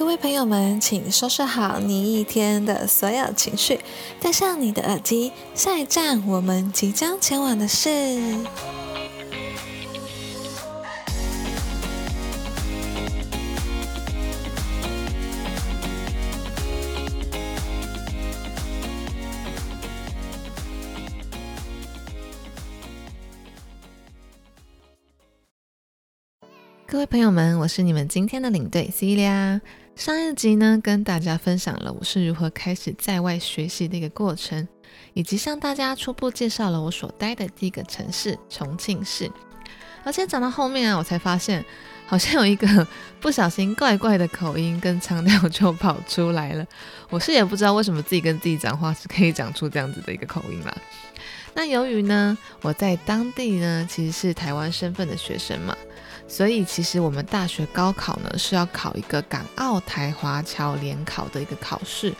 各位朋友们，请收拾好你一天的所有情绪，戴上你的耳机，下一站我们即将前往的是。各位朋友们，我是你们今天的领队 Celia。上一集呢，跟大家分享了我是如何开始在外学习的一个过程，以及向大家初步介绍了我所待的第一个城市重庆市。而且讲到后面啊，我才发现好像有一个不小心怪怪的口音跟腔调就跑出来了。我是也不知道为什么自己跟自己讲话是可以讲出这样子的一个口音啦。那由于呢，我在当地呢其实是台湾身份的学生嘛。所以其实我们大学高考呢是要考一个港澳台华侨联考的一个考试，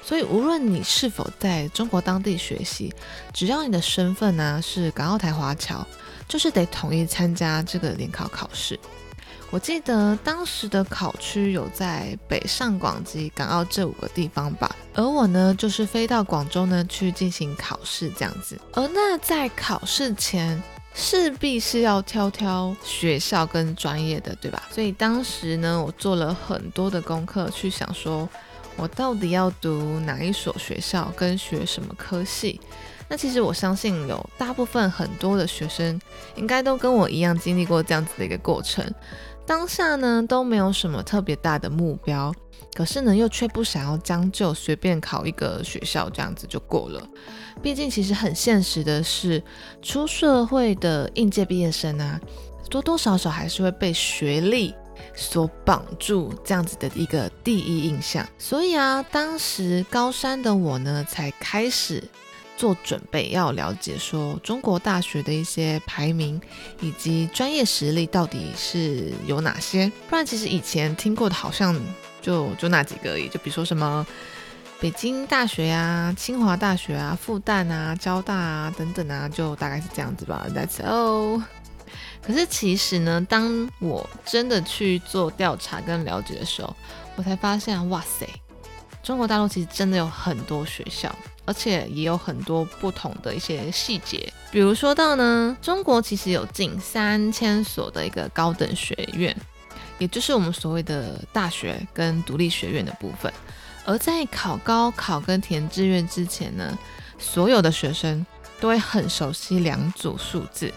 所以无论你是否在中国当地学习，只要你的身份呢是港澳台华侨，就是得统一参加这个联考考试。我记得当时的考区有在北上广及港澳这五个地方吧，而我呢就是飞到广州呢去进行考试这样子。而那在考试前。势必是要挑挑学校跟专业的，对吧？所以当时呢，我做了很多的功课，去想说我到底要读哪一所学校，跟学什么科系。那其实我相信有大部分很多的学生，应该都跟我一样经历过这样子的一个过程。当下呢，都没有什么特别大的目标。可是呢，又却不想要将就，随便考一个学校这样子就过了。毕竟，其实很现实的是，出社会的应届毕业生啊，多多少少还是会被学历所绑住，这样子的一个第一印象。所以啊，当时高三的我呢，才开始做准备，要了解说中国大学的一些排名以及专业实力到底是有哪些。不然，其实以前听过的，好像。就就那几个而已，就比如说什么北京大学呀、清华大学啊、复旦啊、交大啊等等啊，就大概是这样子吧。That's all。可是其实呢，当我真的去做调查跟了解的时候，我才发现，哇塞，中国大陆其实真的有很多学校，而且也有很多不同的一些细节。比如说到呢，中国其实有近三千所的一个高等学院。也就是我们所谓的大学跟独立学院的部分，而在考高考跟填志愿之前呢，所有的学生都会很熟悉两组数字，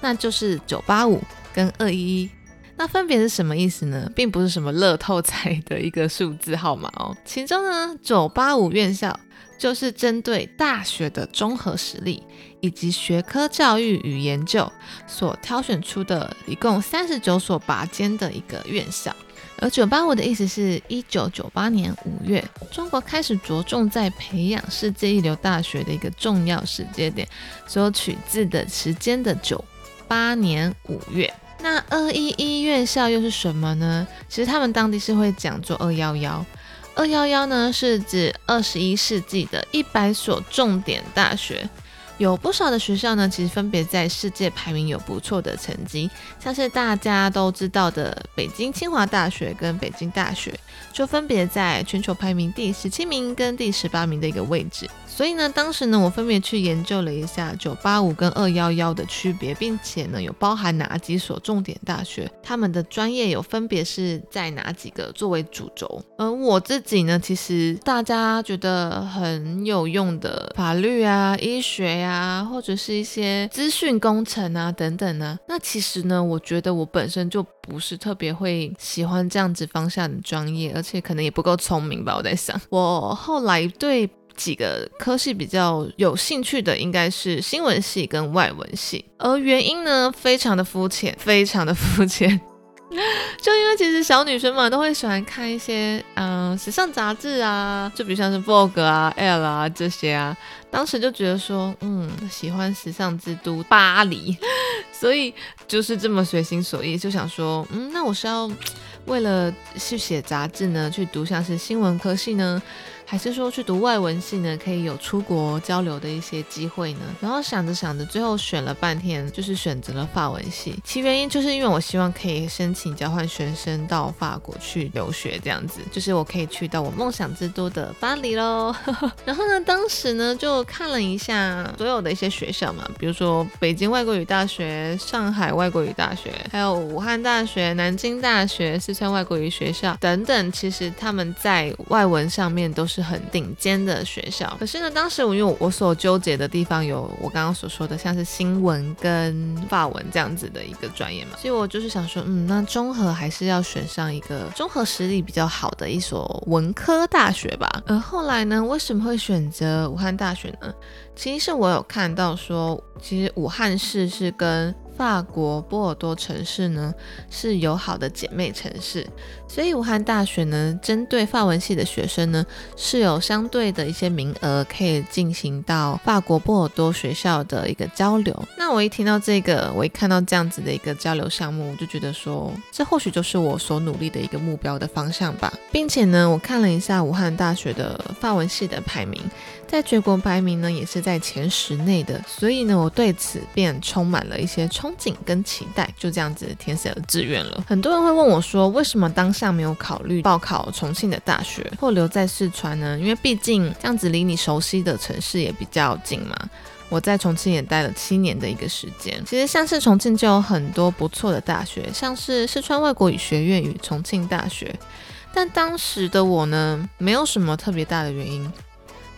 那就是九八五跟二一一。那分别是什么意思呢？并不是什么乐透彩的一个数字号码哦。其中呢，九八五院校。就是针对大学的综合实力以及学科教育与研究所挑选出的，一共三十九所拔尖的一个院校。而九八五的意思是一九九八年五月，中国开始着重在培养世界一流大学的一个重要时间点，所取自的时间的九八年五月。那二一一院校又是什么呢？其实他们当地是会讲做二幺幺。二幺幺呢，是指二十一世纪的一百所重点大学，有不少的学校呢，其实分别在世界排名有不错的成绩，像是大家都知道的北京清华大学跟北京大学，就分别在全球排名第十七名跟第十八名的一个位置。所以呢，当时呢，我分别去研究了一下九八五跟二幺幺的区别，并且呢，有包含哪几所重点大学，他们的专业有分别是在哪几个作为主轴。而我自己呢，其实大家觉得很有用的法律啊、医学呀，或者是一些资讯工程啊等等呢，那其实呢，我觉得我本身就不是特别会喜欢这样子方向的专业，而且可能也不够聪明吧。我在想，我后来对。几个科系比较有兴趣的应该是新闻系跟外文系，而原因呢，非常的肤浅，非常的肤浅。就因为其实小女生嘛，都会喜欢看一些嗯时尚杂志啊，就比如像是 Vogue 啊、Elle 啊这些啊。当时就觉得说，嗯，喜欢时尚之都巴黎，所以就是这么随心所欲，就想说，嗯，那我是要为了去写杂志呢，去读像是新闻科系呢，还是说去读外文系呢，可以有出国交流的一些机会呢？然后想着想着，最后选了半天，就是选择了法文系。其原因就是因为我希望可以申请交换学生到法国去留学，这样子，就是我可以去到我梦想之都的巴黎喽。然后呢，当时呢就看了一下所有的一些学校嘛，比如说北京外国语大学、上海外国语大学，还有武汉大学、南京大学、四川外国语学校等等，其实他们在外文上面都是。是很顶尖的学校，可是呢，当时我因为我所纠结的地方有我刚刚所说的，像是新闻跟法文这样子的一个专业嘛，所以我就是想说，嗯，那综合还是要选上一个综合实力比较好的一所文科大学吧。而后来呢，为什么会选择武汉大学呢？其实是我有看到说，其实武汉市是跟法国波尔多城市呢是友好的姐妹城市，所以武汉大学呢针对法文系的学生呢是有相对的一些名额可以进行到法国波尔多学校的一个交流。那我一听到这个，我一看到这样子的一个交流项目，我就觉得说这或许就是我所努力的一个目标的方向吧，并且呢，我看了一下武汉大学的法文系的排名。在全国排名呢，也是在前十内的，所以呢，我对此便充满了一些憧憬跟期待，就这样子填写了志愿了。很多人会问我说，为什么当下没有考虑报考重庆的大学，或留在四川呢？因为毕竟这样子离你熟悉的城市也比较近嘛。我在重庆也待了七年的一个时间，其实像是重庆就有很多不错的大学，像是四川外国语学院与重庆大学，但当时的我呢，没有什么特别大的原因。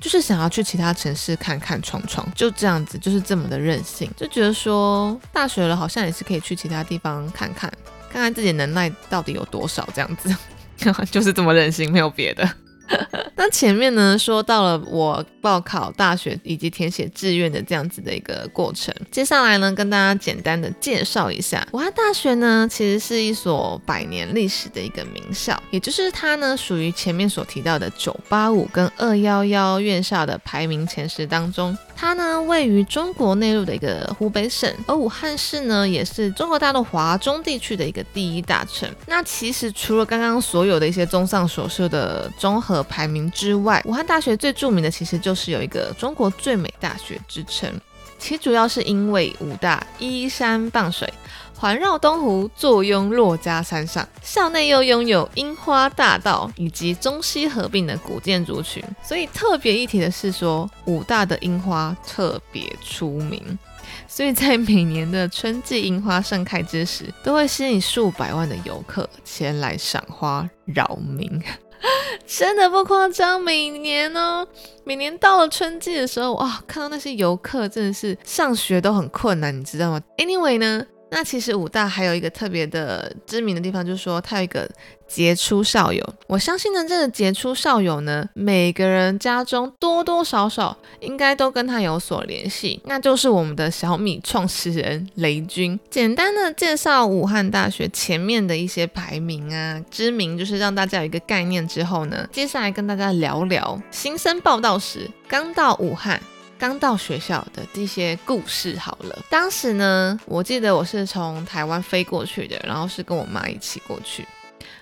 就是想要去其他城市看看闯闯，就这样子，就是这么的任性，就觉得说大学了好像也是可以去其他地方看看，看看自己能耐到底有多少，这样子，就是这么任性，没有别的。那前面呢说到了我报考大学以及填写志愿的这样子的一个过程，接下来呢跟大家简单的介绍一下武汉大学呢，其实是一所百年历史的一个名校，也就是它呢属于前面所提到的九八五跟二幺幺院校的排名前十当中。它呢位于中国内陆的一个湖北省，而武汉市呢也是中国大陆华中地区的一个第一大城。那其实除了刚刚所有的一些综上所述的综合排名之外，武汉大学最著名的其实就是有一个中国最美大学之称。其主要是因为武大依山傍水。环绕东湖，坐拥珞珈山上，校内又拥有樱花大道以及中西合并的古建筑群，所以特别一提的是说，武大的樱花特别出名，所以在每年的春季樱花盛开之时，都会吸引数百万的游客前来赏花扰民，真的不夸张。每年哦，每年到了春季的时候，哇，看到那些游客真的是上学都很困难，你知道吗？Anyway 呢？那其实武大还有一个特别的知名的地方，就是说它有一个杰出校友。我相信呢，这个杰出校友呢，每个人家中多多少少应该都跟他有所联系，那就是我们的小米创始人雷军。简单的介绍武汉大学前面的一些排名啊，知名，就是让大家有一个概念之后呢，接下来跟大家聊聊新生报道时刚到武汉。刚到学校的这些故事好了。当时呢，我记得我是从台湾飞过去的，然后是跟我妈一起过去。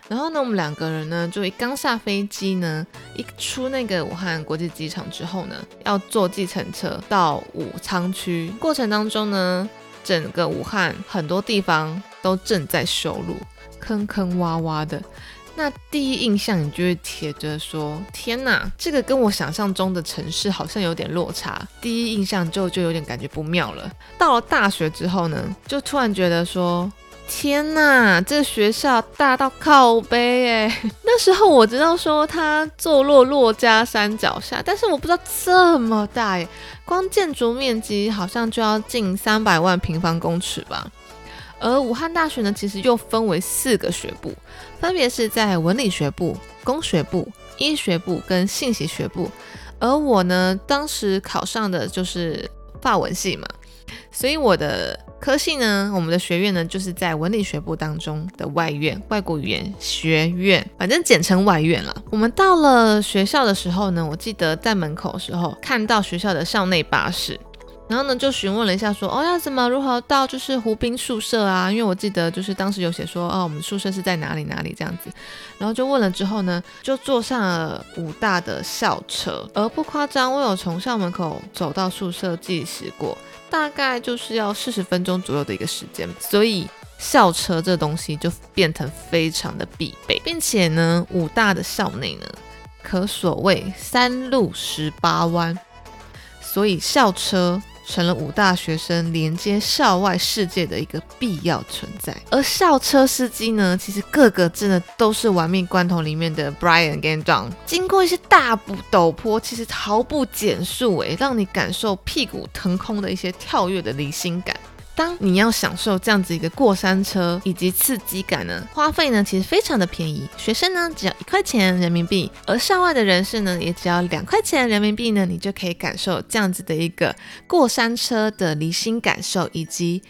然后呢，我们两个人呢，就一刚下飞机呢，一出那个武汉国际机场之后呢，要坐计程车到武昌区。过程当中呢，整个武汉很多地方都正在修路，坑坑洼洼的。那第一印象，你就会贴着说：“天哪，这个跟我想象中的城市好像有点落差。”第一印象就就有点感觉不妙了。到了大学之后呢，就突然觉得说：“天哪，这学校大到靠背哎！” 那时候我知道说它坐落珞珈山脚下，但是我不知道这么大耶，光建筑面积好像就要近三百万平方公尺吧。而武汉大学呢，其实又分为四个学部，分别是在文理学部、工学部、医学部跟信息学部。而我呢，当时考上的就是法文系嘛，所以我的科系呢，我们的学院呢，就是在文理学部当中的外院——外国语言学院，反正简称外院了。我们到了学校的时候呢，我记得在门口的时候看到学校的校内巴士。然后呢就询问了一下说，哦要怎么如何到就是湖滨宿舍啊？因为我记得就是当时有写说，哦我们宿舍是在哪里哪里这样子。然后就问了之后呢，就坐上了武大的校车，而不夸张，我有从校门口走到宿舍计时过，大概就是要四十分钟左右的一个时间，所以。校车这东西就变成非常的必备，并且呢，武大的校内呢，可所谓三路十八弯，所以校车成了五大学生连接校外世界的一个必要存在。而校车司机呢，其实个个真的都是玩命关头里面的 Brian Gandon 经过一些大步陡坡，其实毫不减速，诶，让你感受屁股腾空的一些跳跃的离心感。当你要享受这样子一个过山车以及刺激感呢，花费呢其实非常的便宜，学生呢只要一块钱人民币，而校外的人士呢也只要两块钱人民币呢，你就可以感受这样子的一个过山车的离心感受，以及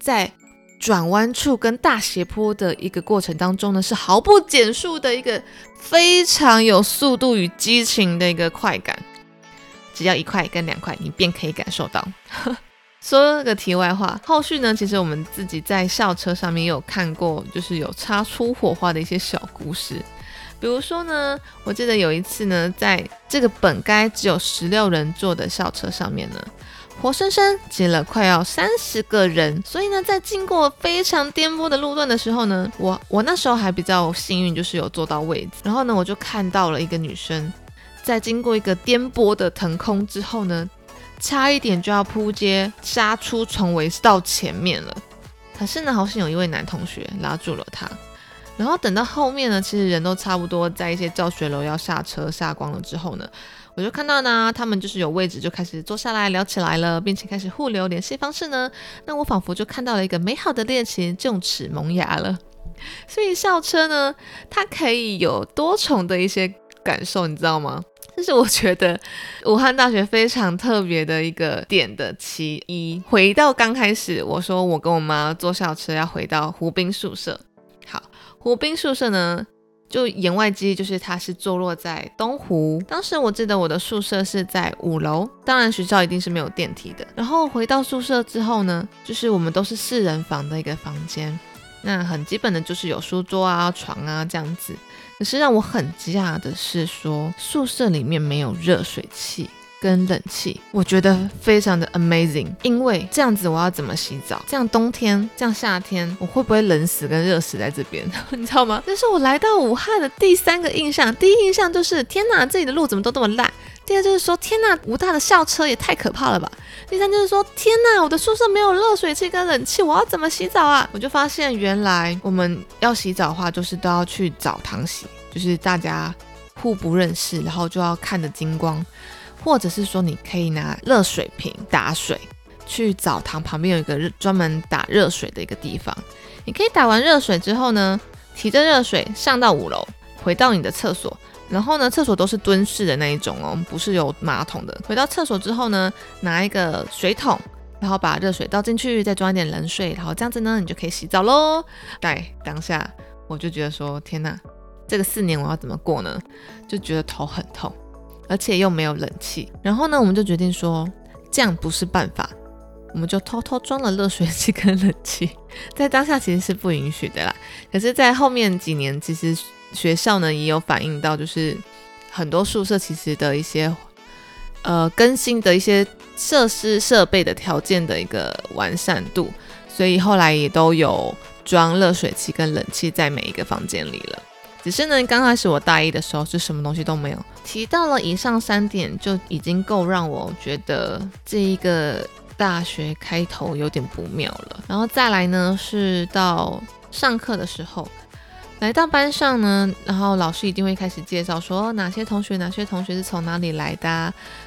在转弯处跟大斜坡的一个过程当中呢，是毫不减速的一个非常有速度与激情的一个快感，只要一块跟两块，你便可以感受到。说个题外话，后续呢，其实我们自己在校车上面也有看过，就是有擦出火花的一些小故事。比如说呢，我记得有一次呢，在这个本该只有十六人坐的校车上面呢，活生生挤了快要三十个人。所以呢，在经过非常颠簸的路段的时候呢，我我那时候还比较幸运，就是有坐到位置。然后呢，我就看到了一个女生，在经过一个颠簸的腾空之后呢。差一点就要扑街杀出重围到前面了，可是呢，好像有一位男同学拉住了他。然后等到后面呢，其实人都差不多在一些教学楼要下车下光了之后呢，我就看到呢，他们就是有位置就开始坐下来聊起来了，并且开始互留联系方式呢。那我仿佛就看到了一个美好的恋情就此萌芽了。所以校车呢，它可以有多重的一些感受，你知道吗？这是我觉得武汉大学非常特别的一个点的其一。回到刚开始，我说我跟我妈坐校车要回到湖滨宿舍。好，湖滨宿舍呢，就言外之意就是它是坐落在东湖。当时我记得我的宿舍是在五楼，当然学校一定是没有电梯的。然后回到宿舍之后呢，就是我们都是四人房的一个房间，那很基本的就是有书桌啊、床啊这样子。可是让我很惊讶的是，说宿舍里面没有热水器跟冷气，我觉得非常的 amazing。因为这样子我要怎么洗澡？这样冬天，这样夏天，我会不会冷死跟热死在这边？你知道吗？这是我来到武汉的第三个印象。第一印象就是天哪，这里的路怎么都这么烂？第二就是说天哪，武大的校车也太可怕了吧？第三就是说，天呐，我的宿舍没有热水器跟冷气，我要怎么洗澡啊？我就发现，原来我们要洗澡的话，就是都要去澡堂洗，就是大家互不认识，然后就要看着金光，或者是说，你可以拿热水瓶打水，去澡堂旁边有一个专门打热水的一个地方，你可以打完热水之后呢，提着热水上到五楼，回到你的厕所。然后呢，厕所都是蹲式的那一种哦，不是有马桶的。回到厕所之后呢，拿一个水桶，然后把热水倒进去，再装一点冷水，然后这样子呢，你就可以洗澡喽。在，当下我就觉得说，天哪，这个四年我要怎么过呢？就觉得头很痛，而且又没有冷气。然后呢，我们就决定说，这样不是办法，我们就偷偷装了热水器跟冷气。在当下其实是不允许的啦，可是，在后面几年，其实。学校呢也有反映到，就是很多宿舍其实的一些呃更新的一些设施设备的条件的一个完善度，所以后来也都有装热水器跟冷气在每一个房间里了。只是呢，刚开始我大一的时候是什么东西都没有。提到了以上三点，就已经够让我觉得这一个大学开头有点不妙了。然后再来呢，是到上课的时候。来到班上呢，然后老师一定会开始介绍说哪些同学哪些同学是从哪里来的，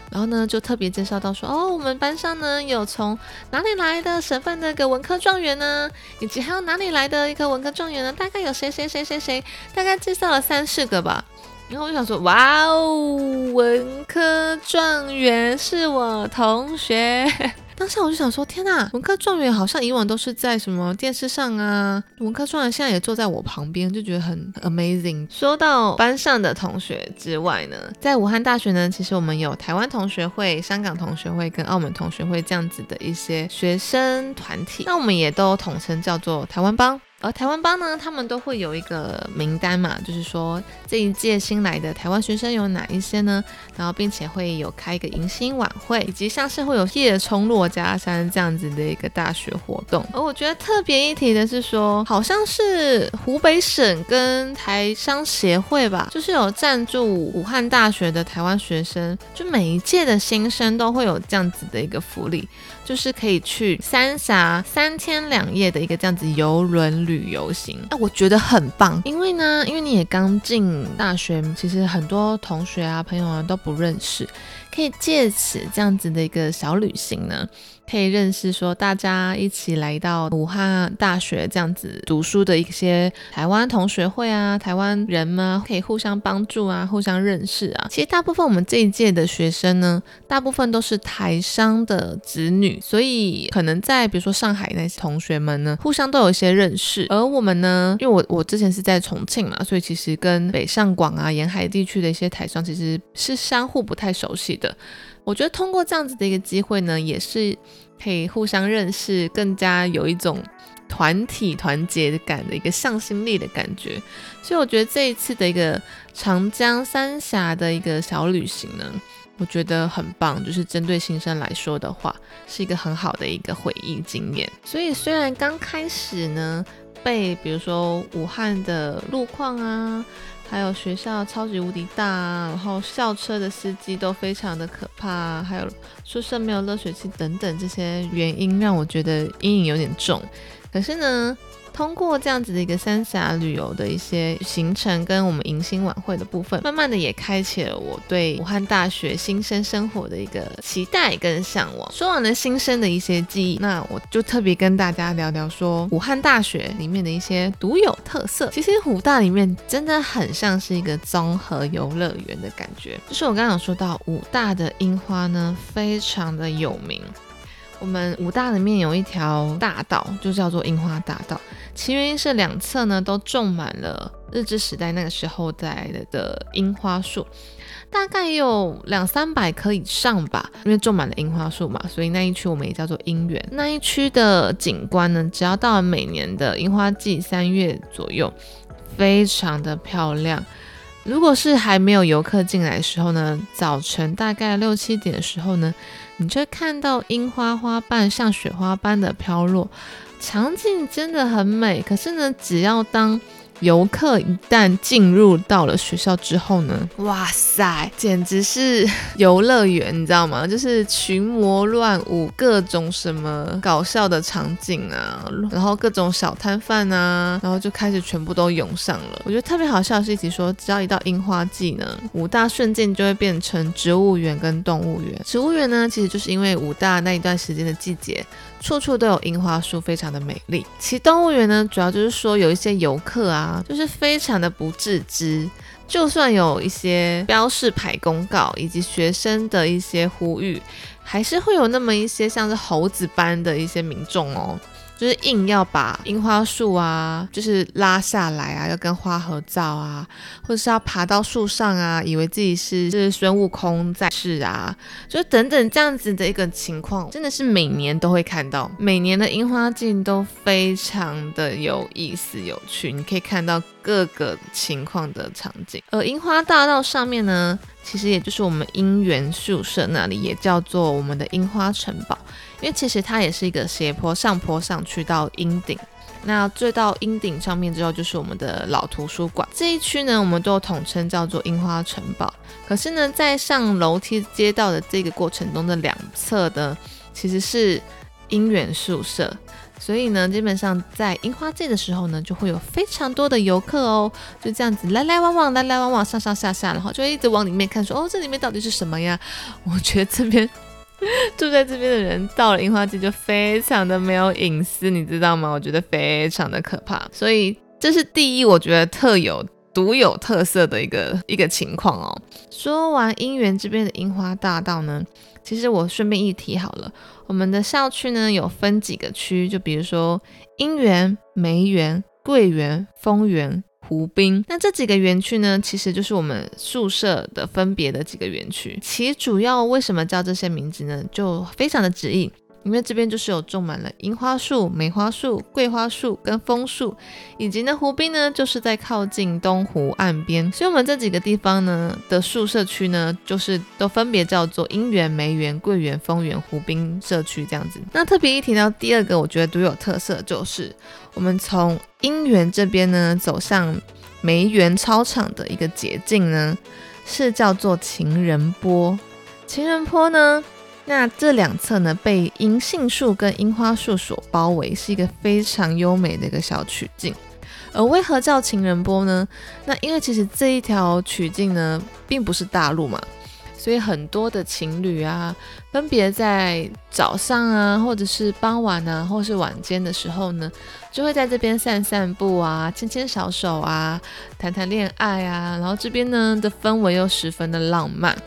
然后呢就特别介绍到说哦，我们班上呢有从哪里来的省份的一个文科状元呢，以及还有哪里来的一个文科状元呢，大概有谁谁谁谁谁，大概介绍了三四个吧。然后我就想说哇哦，文科状元是我同学。当下我就想说，天呐，文科状元好像以往都是在什么电视上啊，文科状元现在也坐在我旁边，就觉得很 amazing。说到班上的同学之外呢，在武汉大学呢，其实我们有台湾同学会、香港同学会跟澳门同学会这样子的一些学生团体，那我们也都统称叫做台湾帮。而台湾帮呢，他们都会有一个名单嘛，就是说这一届新来的台湾学生有哪一些呢？然后并且会有开一个迎新晚会，以及像是会有夜冲落家山这样子的一个大学活动。而我觉得特别一提的是说，好像是湖北省跟台商协会吧，就是有赞助武汉大学的台湾学生，就每一届的新生都会有这样子的一个福利。就是可以去三峡三天两夜的一个这样子游轮旅游行，哎，我觉得很棒。因为呢，因为你也刚进大学，其实很多同学啊、朋友啊都不认识，可以借此这样子的一个小旅行呢。可以认识说大家一起来到武汉大学这样子读书的一些台湾同学会啊，台湾人嘛，可以互相帮助啊，互相认识啊。其实大部分我们这一届的学生呢，大部分都是台商的子女，所以可能在比如说上海那些同学们呢，互相都有一些认识。而我们呢，因为我我之前是在重庆嘛，所以其实跟北上广啊沿海地区的一些台商其实是相互不太熟悉的。我觉得通过这样子的一个机会呢，也是可以互相认识，更加有一种团体团结感的一个向心力的感觉。所以我觉得这一次的一个长江三峡的一个小旅行呢，我觉得很棒。就是针对新生来说的话，是一个很好的一个回忆经验。所以虽然刚开始呢，被比如说武汉的路况啊。还有学校超级无敌大，然后校车的司机都非常的可怕，还有宿舍没有热水器等等这些原因，让我觉得阴影有点重。可是呢。通过这样子的一个三峡旅游的一些行程，跟我们迎新晚会的部分，慢慢的也开启了我对武汉大学新生生活的一个期待跟向往。说完了新生的一些记忆，那我就特别跟大家聊聊说武汉大学里面的一些独有特色。其实武大里面真的很像是一个综合游乐园的感觉。就是我刚刚有说到武大的樱花呢，非常的有名。我们武大里面有一条大道，就叫做樱花大道。其原因是两侧呢都种满了日治时代那个时候在的的樱花树，大概有两三百棵以上吧。因为种满了樱花树嘛，所以那一区我们也叫做樱园。那一区的景观呢，只要到了每年的樱花季三月左右，非常的漂亮。如果是还没有游客进来的时候呢，早晨大概六七点的时候呢，你却看到樱花花瓣像雪花般的飘落。场景真的很美，可是呢，只要当游客一旦进入到了学校之后呢，哇塞，简直是 游乐园，你知道吗？就是群魔乱舞，各种什么搞笑的场景啊，然后各种小摊贩啊，然后就开始全部都涌上了。我觉得特别好笑的是，一起说，只要一到樱花季呢，武大瞬间就会变成植物园跟动物园。植物园呢，其实就是因为武大那一段时间的季节。处处都有樱花树，非常的美丽。其动物园呢，主要就是说有一些游客啊，就是非常的不自知，就算有一些标示牌公告以及学生的一些呼吁，还是会有那么一些像是猴子般的一些民众哦。就是硬要把樱花树啊，就是拉下来啊，要跟花合照啊，或者是要爬到树上啊，以为自己是是孙悟空在世啊，就等等这样子的一个情况，真的是每年都会看到。每年的樱花季都非常的有意思有趣，你可以看到各个情况的场景。而樱花大道上面呢，其实也就是我们樱园宿舍那里，也叫做我们的樱花城堡。因为其实它也是一个斜坡，上坡上去到鹰顶，那最到鹰顶上面之后就是我们的老图书馆这一区呢，我们都统称叫做樱花城堡。可是呢，在上楼梯街道的这个过程中的两侧呢，其实是樱园宿舍，所以呢，基本上在樱花季的时候呢，就会有非常多的游客哦，就这样子来来往往，来来往往，上上下下，然后就一直往里面看，说哦，这里面到底是什么呀？我觉得这边。住在这边的人到了樱花季就非常的没有隐私，你知道吗？我觉得非常的可怕。所以这是第一，我觉得特有、独有特色的一个一个情况哦。说完樱园这边的樱花大道呢？其实我顺便一提好了，我们的校区呢有分几个区，就比如说樱园、梅园、桂园、丰园。湖滨，那这几个园区呢，其实就是我们宿舍的分别的几个园区。其主要为什么叫这些名字呢？就非常的指引，因为这边就是有种满了樱花树、梅花树、桂花树跟枫树，以及呢湖滨呢就是在靠近东湖岸边，所以我们这几个地方呢的宿舍区呢，就是都分别叫做樱园、梅园、桂园、枫园、湖滨社区这样子。那特别一提到第二个，我觉得独有特色就是。我们从姻缘这边呢走向梅园操场的一个捷径呢，是叫做情人坡。情人坡呢，那这两侧呢被银杏树跟樱花树所包围，是一个非常优美的一个小曲径。而为何叫情人坡呢？那因为其实这一条曲径呢，并不是大路嘛。所以很多的情侣啊，分别在早上啊，或者是傍晚啊，或是晚间的时候呢，就会在这边散散步啊，牵牵小手啊，谈谈恋爱啊，然后这边呢的氛围又十分的浪漫。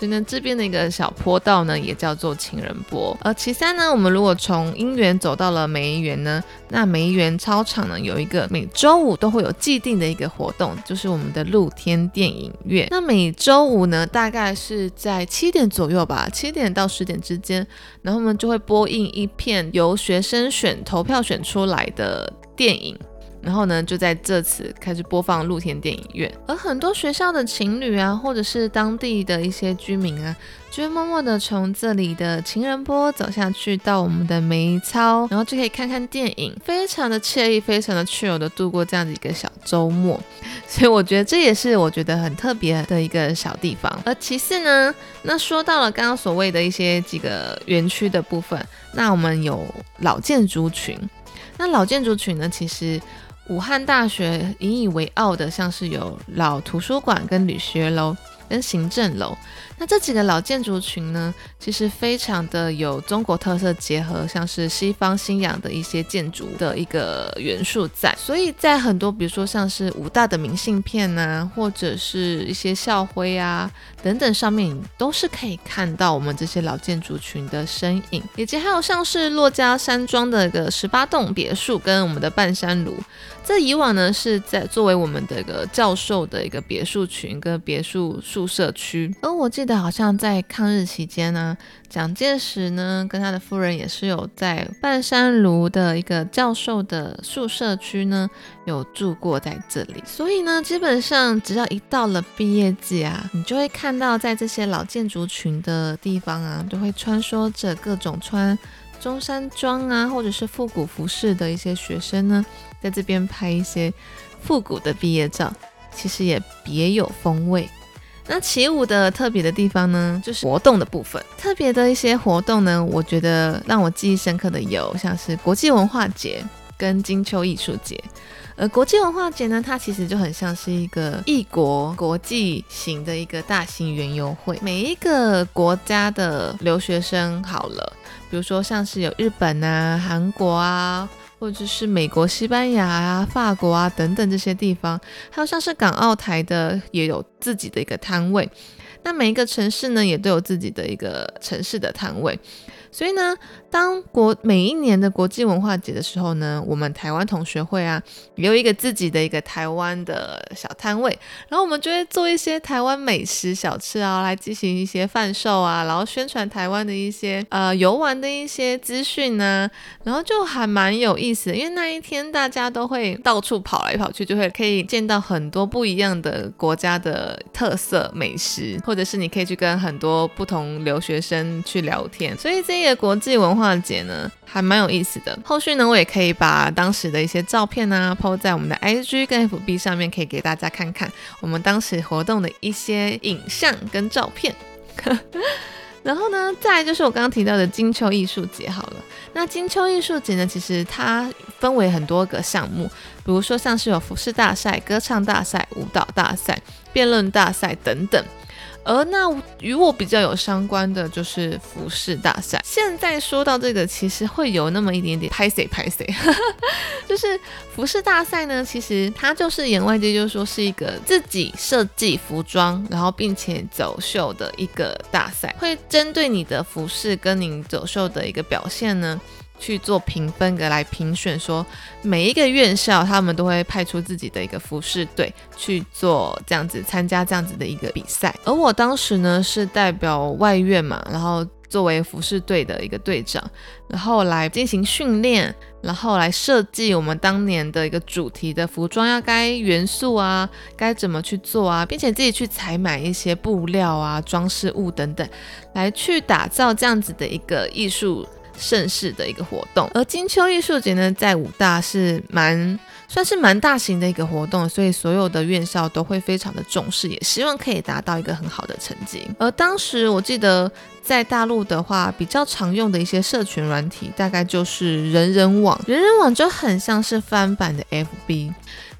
所以呢，这边的一个小坡道呢，也叫做情人坡。而其三呢，我们如果从姻缘走到了梅园呢，那梅园操场呢，有一个每周五都会有既定的一个活动，就是我们的露天电影院。那每周五呢，大概是在七点左右吧，七点到十点之间，然后我们就会播映一片由学生选投票选出来的电影。然后呢，就在这次开始播放露天电影院，而很多学校的情侣啊，或者是当地的一些居民啊，就会默默的从这里的情人坡走下去，到我们的梅操，然后就可以看看电影，非常的惬意，非常的 chill 的度过这样的一个小周末。所以我觉得这也是我觉得很特别的一个小地方。而其次呢，那说到了刚刚所谓的一些几个园区的部分，那我们有老建筑群，那老建筑群呢，其实。武汉大学引以为傲的，像是有老图书馆、跟理学楼、跟行政楼。那这几个老建筑群呢，其实非常的有中国特色结合，像是西方信仰的一些建筑的一个元素在。所以在很多，比如说像是武大的明信片呐，或者是一些校徽啊等等上面，都是可以看到我们这些老建筑群的身影。以及还有像是珞珈山庄的一个十八栋别墅，跟我们的半山庐。这以往呢是在作为我们的一个教授的一个别墅群跟别墅宿舍区，而我记得好像在抗日期间呢，蒋介石呢跟他的夫人也是有在半山庐的一个教授的宿舍区呢有住过在这里，所以呢基本上只要一到了毕业季啊，你就会看到在这些老建筑群的地方啊，都会穿梭着各种穿。中山装啊，或者是复古服饰的一些学生呢，在这边拍一些复古的毕业照，其实也别有风味。那起舞的特别的地方呢，就是活动的部分。特别的一些活动呢，我觉得让我记忆深刻的有，像是国际文化节跟金秋艺术节。而国际文化节呢，它其实就很像是一个异国国际型的一个大型园游会，每一个国家的留学生好了。比如说，像是有日本啊、韩国啊，或者是美国、西班牙啊、法国啊等等这些地方，还有像是港澳台的，也有自己的一个摊位。那每一个城市呢，也都有自己的一个城市的摊位。所以呢，当国每一年的国际文化节的时候呢，我们台湾同学会啊，有一个自己的一个台湾的小摊位，然后我们就会做一些台湾美食小吃啊，来进行一些贩售啊，然后宣传台湾的一些呃游玩的一些资讯呢，然后就还蛮有意思的，因为那一天大家都会到处跑来跑去，就会可以见到很多不一样的国家的特色美食，或者是你可以去跟很多不同留学生去聊天，所以这。这个国际文化节呢，还蛮有意思的。后续呢，我也可以把当时的一些照片呢，po 在我们的 IG 跟 FB 上面，可以给大家看看我们当时活动的一些影像跟照片。然后呢，再就是我刚刚提到的金秋艺术节好了。那金秋艺术节呢，其实它分为很多个项目，比如说像是有服饰大赛、歌唱大赛、舞蹈大赛、辩论大赛等等。而那与我比较有相关的就是服饰大赛。现在说到这个，其实会有那么一点点拍谁拍谁，就是服饰大赛呢，其实它就是言外之意，就是说是一个自己设计服装，然后并且走秀的一个大赛，会针对你的服饰跟你走秀的一个表现呢。去做评分格来评选，说每一个院校他们都会派出自己的一个服饰队去做这样子参加这样子的一个比赛，而我当时呢是代表外院嘛，然后作为服饰队的一个队长，然后来进行训练，然后来设计我们当年的一个主题的服装要该元素啊，该怎么去做啊，并且自己去采买一些布料啊、装饰物等等，来去打造这样子的一个艺术。盛世的一个活动，而金秋艺术节呢，在武大是蛮算是蛮大型的一个活动，所以所有的院校都会非常的重视，也希望可以达到一个很好的成绩。而当时我记得在大陆的话，比较常用的一些社群软体，大概就是人人网，人人网就很像是翻版的 FB。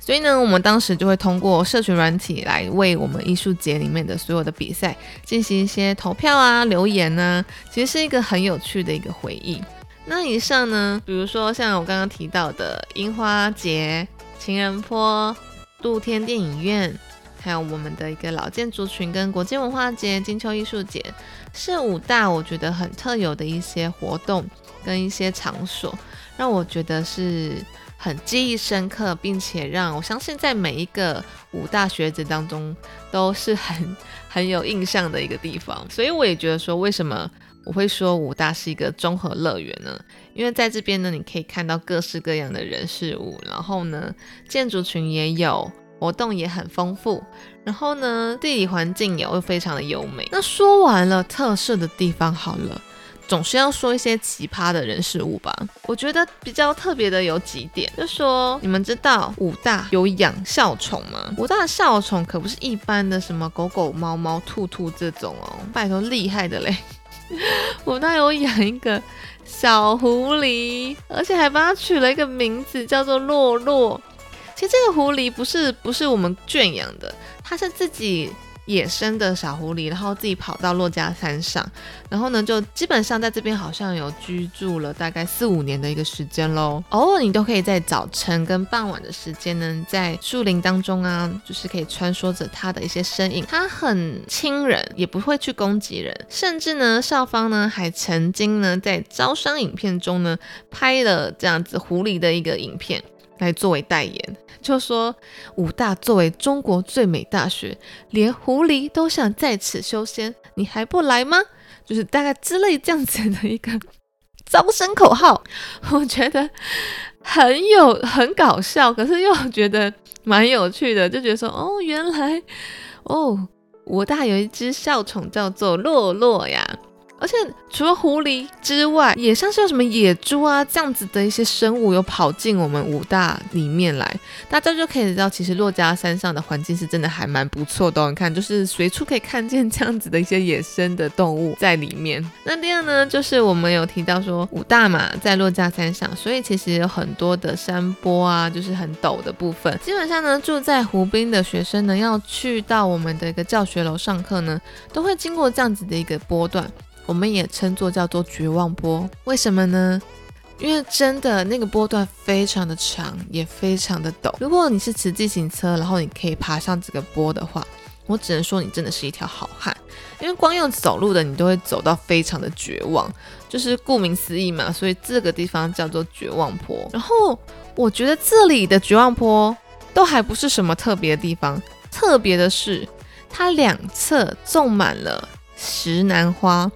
所以呢，我们当时就会通过社群软体来为我们艺术节里面的所有的比赛进行一些投票啊、留言呢，其实是一个很有趣的一个回忆。那以上呢，比如说像我刚刚提到的樱花节、情人坡、露天电影院，还有我们的一个老建筑群跟国际文化节、金秋艺术节，是五大我觉得很特有的一些活动跟一些场所，让我觉得是。很记忆深刻，并且让我相信在每一个武大学子当中都是很很有印象的一个地方。所以我也觉得说，为什么我会说武大是一个综合乐园呢？因为在这边呢，你可以看到各式各样的人事物，然后呢，建筑群也有，活动也很丰富，然后呢，地理环境也会非常的优美。那说完了特色的地方，好了。总是要说一些奇葩的人事物吧。我觉得比较特别的有几点，就说你们知道武大有养校宠吗？武大的校宠可不是一般的什么狗狗、猫猫、兔兔这种哦，拜托厉害的嘞！武大有养一个小狐狸，而且还帮它取了一个名字叫做洛洛。其实这个狐狸不是不是我们圈养的，它是自己。野生的小狐狸，然后自己跑到珞珈山上，然后呢，就基本上在这边好像有居住了大概四五年的一个时间喽。偶尔你都可以在早晨跟傍晚的时间呢，在树林当中啊，就是可以穿梭着它的一些身影。它很亲人，也不会去攻击人，甚至呢，校方呢还曾经呢在招商影片中呢拍了这样子狐狸的一个影片。来作为代言，就说武大作为中国最美大学，连狐狸都想在此修仙，你还不来吗？就是大概之类这样子的一个招生口号，我觉得很有很搞笑，可是又觉得蛮有趣的，就觉得说哦，原来哦，武大有一只校宠叫做洛洛呀。而且除了狐狸之外，也像是有什么野猪啊这样子的一些生物有跑进我们武大里面来，大家就可以知道，其实珞珈山上的环境是真的还蛮不错的。你看，就是随处可以看见这样子的一些野生的动物在里面。那第二呢，就是我们有提到说武大嘛，在珞珈山上，所以其实有很多的山坡啊，就是很陡的部分。基本上呢，住在湖滨的学生呢，要去到我们的一个教学楼上课呢，都会经过这样子的一个波段。我们也称作叫做绝望波，为什么呢？因为真的那个波段非常的长，也非常的陡。如果你是骑自行车，然后你可以爬上这个坡的话，我只能说你真的是一条好汉。因为光用走路的，你都会走到非常的绝望，就是顾名思义嘛。所以这个地方叫做绝望坡。然后我觉得这里的绝望坡都还不是什么特别的地方，特别的是它两侧种满了石楠花。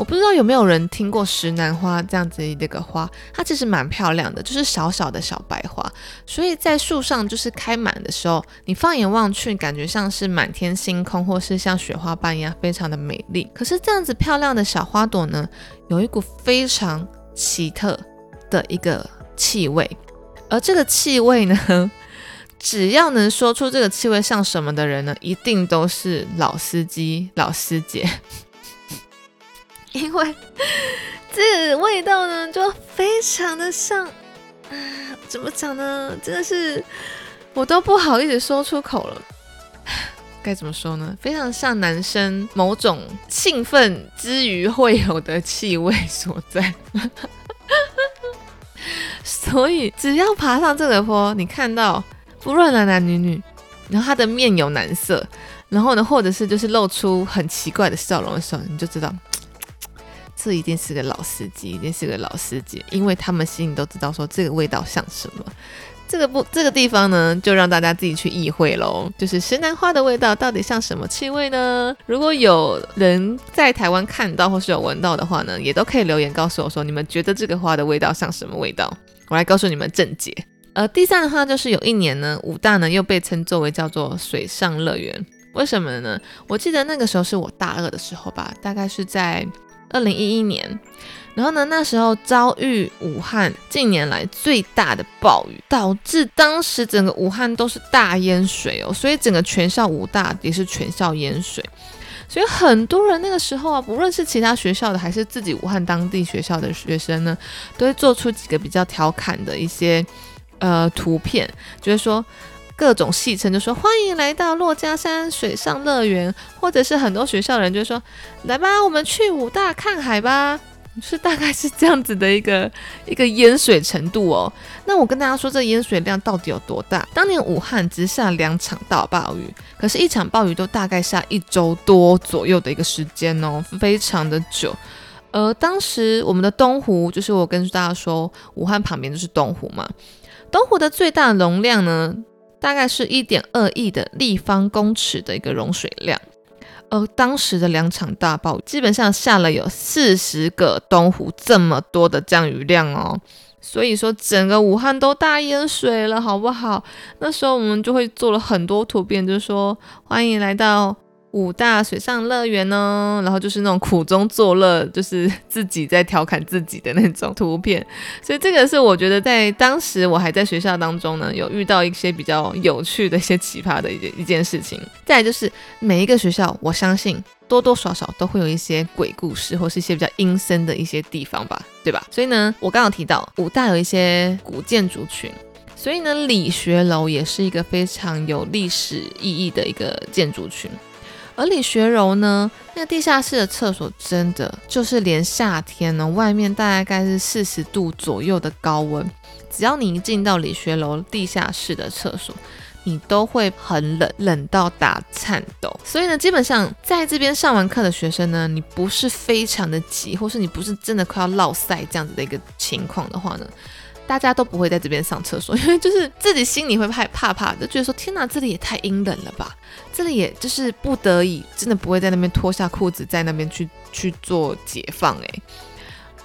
我不知道有没有人听过石楠花这样子的一个花，它其实蛮漂亮的，就是小小的小白花，所以在树上就是开满的时候，你放眼望去，感觉像是满天星空，或是像雪花瓣一样，非常的美丽。可是这样子漂亮的小花朵呢，有一股非常奇特的一个气味，而这个气味呢，只要能说出这个气味像什么的人呢，一定都是老司机、老师姐。因为这味道呢，就非常的像，啊，怎么讲呢？真的是我都不好意思说出口了。该怎么说呢？非常像男生某种兴奋之余会有的气味所在。所以只要爬上这个坡，你看到不论男男女女，然后他的面有难色，然后呢，或者是就是露出很奇怪的笑容的时候，你就知道。这一定是个老司机，一定是个老司机，因为他们心里都知道说这个味道像什么。这个不，这个地方呢，就让大家自己去意会喽。就是石楠花的味道到底像什么气味呢？如果有人在台湾看到或是有闻到的话呢，也都可以留言告诉我说，你们觉得这个花的味道像什么味道？我来告诉你们正解。呃，第三的话就是有一年呢，武大呢又被称作为叫做水上乐园，为什么呢？我记得那个时候是我大二的时候吧，大概是在。二零一一年，然后呢，那时候遭遇武汉近年来最大的暴雨，导致当时整个武汉都是大淹水哦，所以整个全校武大也是全校淹水，所以很多人那个时候啊，不论是其他学校的还是自己武汉当地学校的学生呢，都会做出几个比较调侃的一些呃图片，就是说。各种戏称就说欢迎来到珞珈山水上乐园，或者是很多学校的人就说来吧，我们去武大看海吧，是大概是这样子的一个一个淹水程度哦。那我跟大家说，这淹水量到底有多大？当年武汉只下两场大暴雨，可是一场暴雨都大概下一周多左右的一个时间哦，非常的久。而当时我们的东湖，就是我跟大家说，武汉旁边就是东湖嘛，东湖的最大容量呢？大概是一点二亿的立方公尺的一个融水量，而当时的两场大暴雨，基本上下了有四十个东湖这么多的降雨量哦，所以说整个武汉都大淹水了，好不好？那时候我们就会做了很多图片，就是说欢迎来到。五大水上乐园呢，然后就是那种苦中作乐，就是 自己在调侃自己的那种图片，所以这个是我觉得在当时我还在学校当中呢，有遇到一些比较有趣的一些奇葩的一件一件事情。再就是每一个学校，我相信多多少少都会有一些鬼故事，或是一些比较阴森的一些地方吧，对吧？所以呢，我刚刚提到五大有一些古建筑群，所以呢，理学楼也是一个非常有历史意义的一个建筑群。而理学楼呢，那个地下室的厕所真的就是连夏天呢，外面大概是四十度左右的高温，只要你一进到理学楼地下室的厕所，你都会很冷，冷到打颤抖。所以呢，基本上在这边上完课的学生呢，你不是非常的急，或是你不是真的快要落塞这样子的一个情况的话呢？大家都不会在这边上厕所，因为就是自己心里会害怕怕的，觉得说天哪，这里也太阴冷了吧！这里也就是不得已，真的不会在那边脱下裤子在那边去去做解放诶。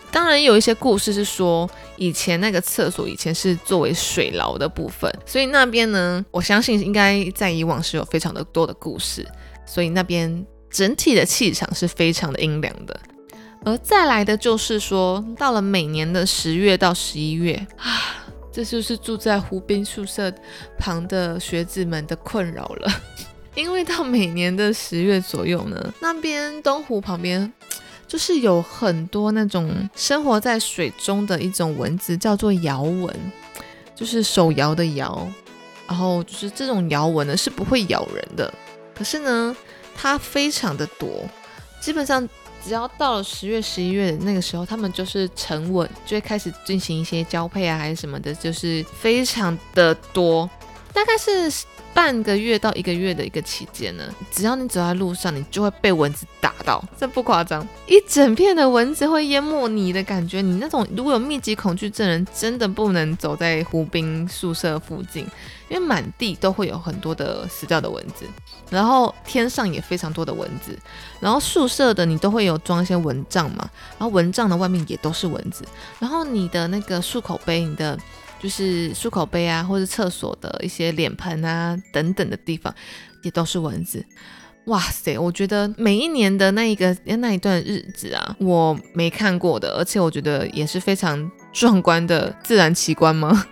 当然有一些故事是说，以前那个厕所以前是作为水牢的部分，所以那边呢，我相信应该在以往是有非常的多的故事，所以那边整体的气场是非常的阴凉的。而再来的就是说，到了每年的十月到十一月啊，这就是住在湖滨宿舍旁的学子们的困扰了。因为到每年的十月左右呢，那边东湖旁边就是有很多那种生活在水中的一种蚊子，叫做摇蚊，就是手摇的摇。然后就是这种摇蚊呢是不会咬人的，可是呢它非常的多，基本上。只要到了十月、十一月的那个时候，他们就是沉稳，就会开始进行一些交配啊，还是什么的，就是非常的多，大概是。半个月到一个月的一个期间呢，只要你走在路上，你就会被蚊子打到，这不夸张，一整片的蚊子会淹没你的感觉。你那种如果有密集恐惧症人，真的不能走在湖滨宿舍附近，因为满地都会有很多的死掉的蚊子，然后天上也非常多的蚊子，然后宿舍的你都会有装一些蚊帐嘛，然后蚊帐的外面也都是蚊子，然后你的那个漱口杯，你的。就是漱口杯啊，或者厕所的一些脸盆啊等等的地方，也都是蚊子。哇塞，我觉得每一年的那一个那一段日子啊，我没看过的，而且我觉得也是非常壮观的自然奇观吗？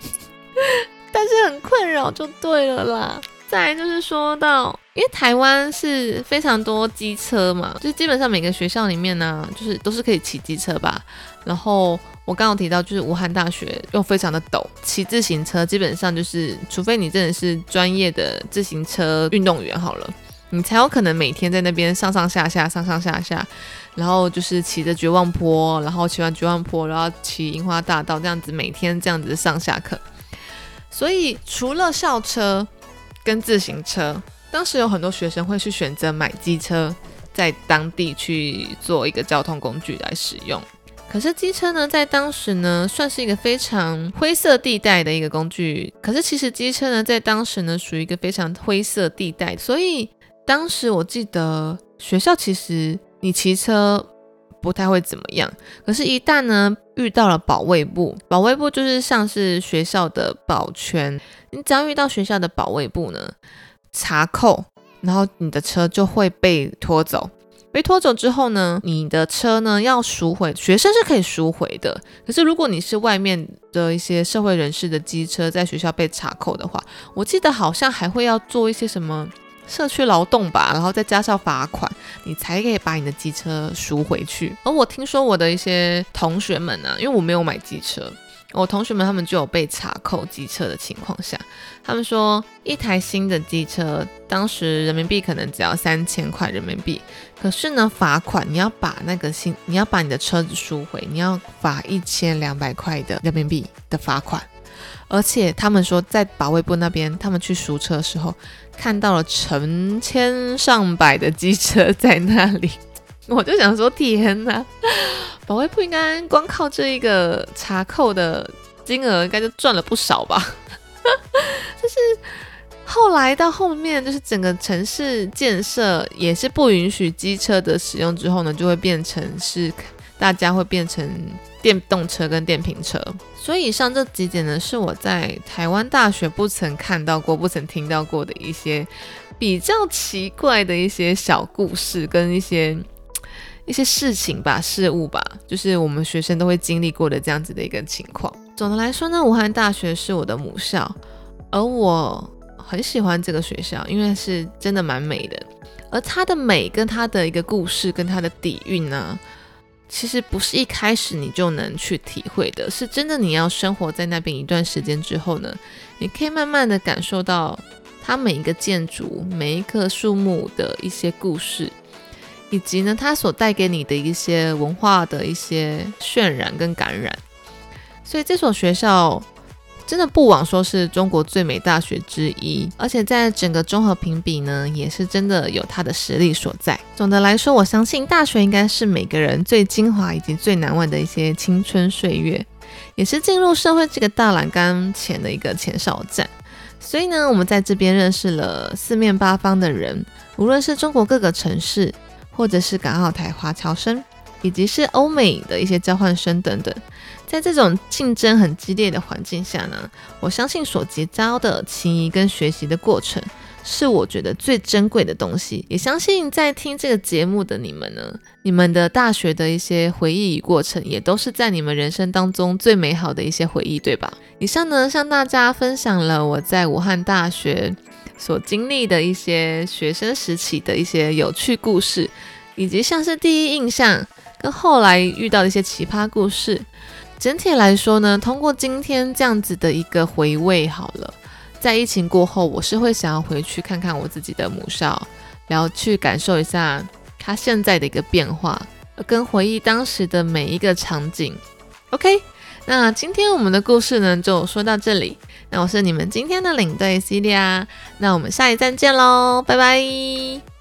但是很困扰就对了啦。再来就是说到，因为台湾是非常多机车嘛，就基本上每个学校里面呢，就是都是可以骑机车吧，然后。我刚刚提到，就是武汉大学又非常的陡，骑自行车基本上就是，除非你真的是专业的自行车运动员好了，你才有可能每天在那边上上下下、上上下下，然后就是骑着绝望坡，然后骑完绝望坡，然后骑樱花大道这样子，每天这样子上下课。所以除了校车跟自行车，当时有很多学生会去选择买机车，在当地去做一个交通工具来使用。可是机车呢，在当时呢，算是一个非常灰色地带的一个工具。可是其实机车呢，在当时呢，属于一个非常灰色地带。所以当时我记得学校其实你骑车不太会怎么样。可是，一旦呢遇到了保卫部，保卫部就是像是学校的保全。你只要遇到学校的保卫部呢，查扣，然后你的车就会被拖走。被拖走之后呢，你的车呢要赎回，学生是可以赎回的。可是如果你是外面的一些社会人士的机车，在学校被查扣的话，我记得好像还会要做一些什么社区劳动吧，然后再加上罚款，你才可以把你的机车赎回去。而我听说我的一些同学们呢，因为我没有买机车。我同学们他们就有被查扣机车的情况下，他们说一台新的机车当时人民币可能只要三千块人民币，可是呢罚款你要把那个新你要把你的车子赎回，你要罚一千两百块的人民币的罚款，而且他们说在保卫部那边，他们去赎车的时候看到了成千上百的机车在那里。我就想说，天哪！保卫部应该光靠这一个查扣的金额，应该就赚了不少吧？就是后来到后面，就是整个城市建设也是不允许机车的使用之后呢，就会变成是大家会变成电动车跟电瓶车。所以以上这几点呢，是我在台湾大学不曾看到过、不曾听到过的一些比较奇怪的一些小故事跟一些。一些事情吧，事物吧，就是我们学生都会经历过的这样子的一个情况。总的来说呢，武汉大学是我的母校，而我很喜欢这个学校，因为是真的蛮美的。而它的美跟它的一个故事跟它的底蕴呢，其实不是一开始你就能去体会的，是真的你要生活在那边一段时间之后呢，你可以慢慢的感受到它每一个建筑、每一棵树木的一些故事。以及呢，它所带给你的一些文化的一些渲染跟感染，所以这所学校真的不枉说是中国最美大学之一，而且在整个综合评比呢，也是真的有它的实力所在。总的来说，我相信大学应该是每个人最精华以及最难忘的一些青春岁月，也是进入社会这个大栏杆前的一个前哨站。所以呢，我们在这边认识了四面八方的人，无论是中国各个城市。或者是港澳台华侨生，以及是欧美的一些交换生等等，在这种竞争很激烈的环境下呢，我相信所结交的情谊跟学习的过程，是我觉得最珍贵的东西。也相信在听这个节目的你们呢，你们的大学的一些回忆与过程，也都是在你们人生当中最美好的一些回忆，对吧？以上呢，向大家分享了我在武汉大学。所经历的一些学生时期的一些有趣故事，以及像是第一印象跟后来遇到的一些奇葩故事，整体来说呢，通过今天这样子的一个回味，好了，在疫情过后，我是会想要回去看看我自己的母校，然后去感受一下它现在的一个变化，跟回忆当时的每一个场景。OK，那今天我们的故事呢，就说到这里。那我是你们今天的领队 Celia，那我们下一站见喽，拜拜。